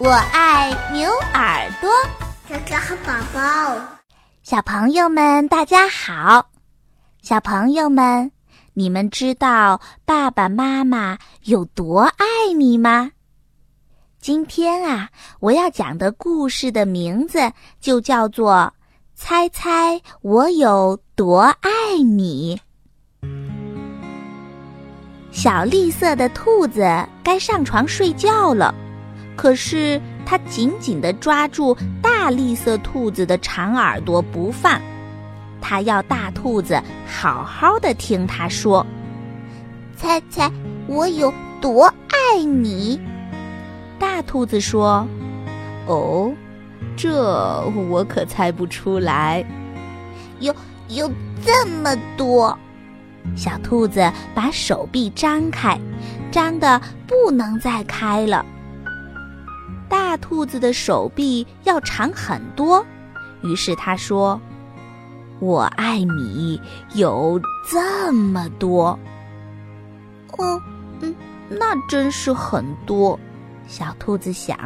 我爱牛耳朵。哥哥和宝宝，小朋友们，大家好！小朋友们，你们知道爸爸妈妈有多爱你吗？今天啊，我要讲的故事的名字就叫做《猜猜我有多爱你》。小绿色的兔子该上床睡觉了，可是它紧紧地抓住大栗色兔子的长耳朵不放。它要大兔子好好的听它说：“猜猜我有多爱你？”大兔子说：“哦，这我可猜不出来。有有这么多。”小兔子把手臂张开，张得不能再开了。大兔子的手臂要长很多，于是他说：“我爱你有这么多。”哦，嗯，那真是很多。小兔子想：“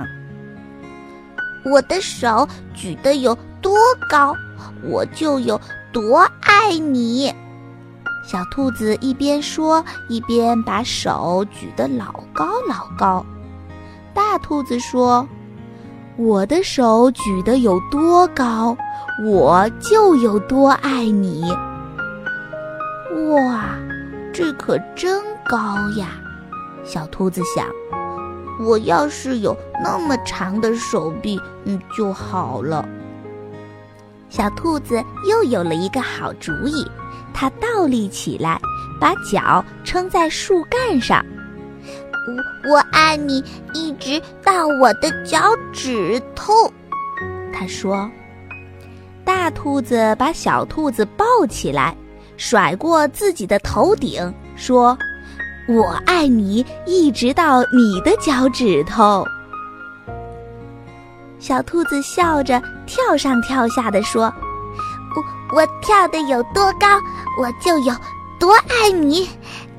我的手举得有多高，我就有多爱你。”小兔子一边说，一边把手举得老高老高。大兔子说：“我的手举得有多高，我就有多爱你。”哇，这可真高呀！小兔子想：“我要是有那么长的手臂，嗯，就好了。”小兔子又有了一个好主意。它倒立起来，把脚撑在树干上。我我爱你，一直到我的脚趾头。他说。大兔子把小兔子抱起来，甩过自己的头顶，说：“我爱你，一直到你的脚趾头。”小兔子笑着跳上跳下的说。我我跳的有多高，我就有多爱你。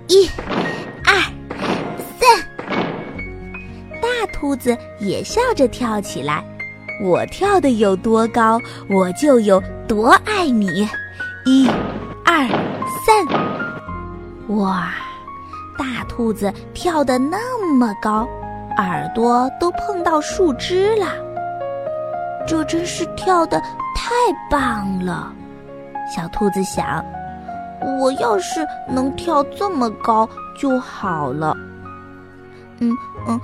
一、兔子也笑着跳起来。我跳得有多高，我就有多爱你。一、二、三。哇！大兔子跳得那么高，耳朵都碰到树枝了。这真是跳得太棒了。小兔子想：“我要是能跳这么高就好了。”嗯嗯，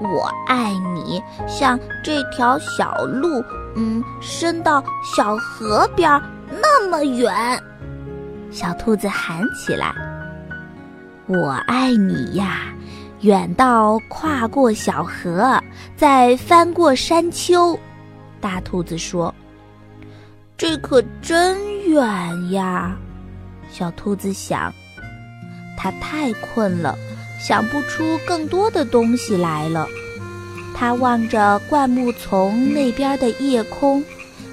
我爱你，像这条小路，嗯，伸到小河边那么远。小兔子喊起来：“我爱你呀，远到跨过小河，再翻过山丘。”大兔子说。这可真远呀！小兔子想，它太困了，想不出更多的东西来了。他望着灌木丛那边的夜空，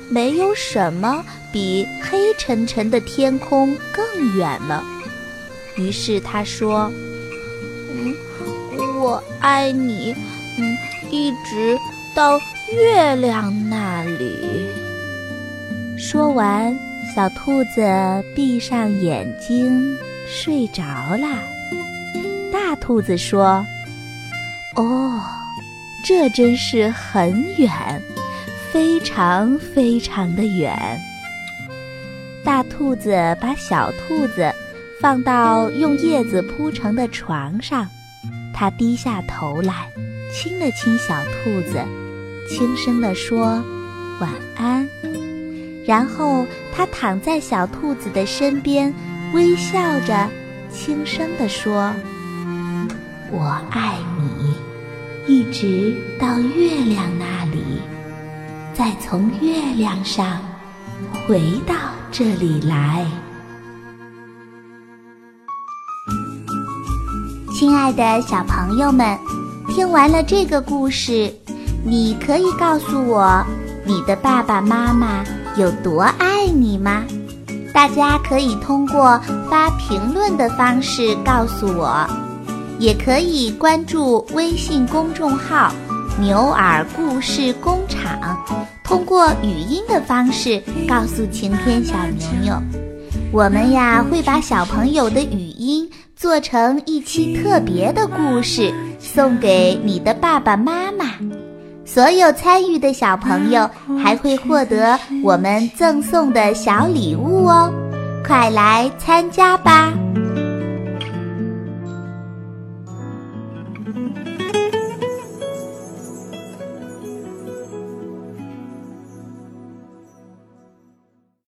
没有什么比黑沉沉的天空更远了。于是他说：“嗯，我爱你，嗯，一直到月亮那里。”说完，小兔子闭上眼睛睡着了。大兔子说：“哦，这真是很远，非常非常的远。”大兔子把小兔子放到用叶子铺成的床上，它低下头来，亲了亲小兔子，轻声地说：“晚安。”然后，他躺在小兔子的身边，微笑着，轻声地说：“我爱你，一直到月亮那里，再从月亮上回到这里来。”亲爱的小朋友们，听完了这个故事，你可以告诉我，你的爸爸妈妈。有多爱你吗？大家可以通过发评论的方式告诉我，也可以关注微信公众号牛耳故事工厂，通过语音的方式告诉晴天小牛牛。我们呀会把小朋友的语音做成一期特别的故事，送给你的爸爸妈妈。所有参与的小朋友还会获得我们赠送的小礼物哦，快来参加吧！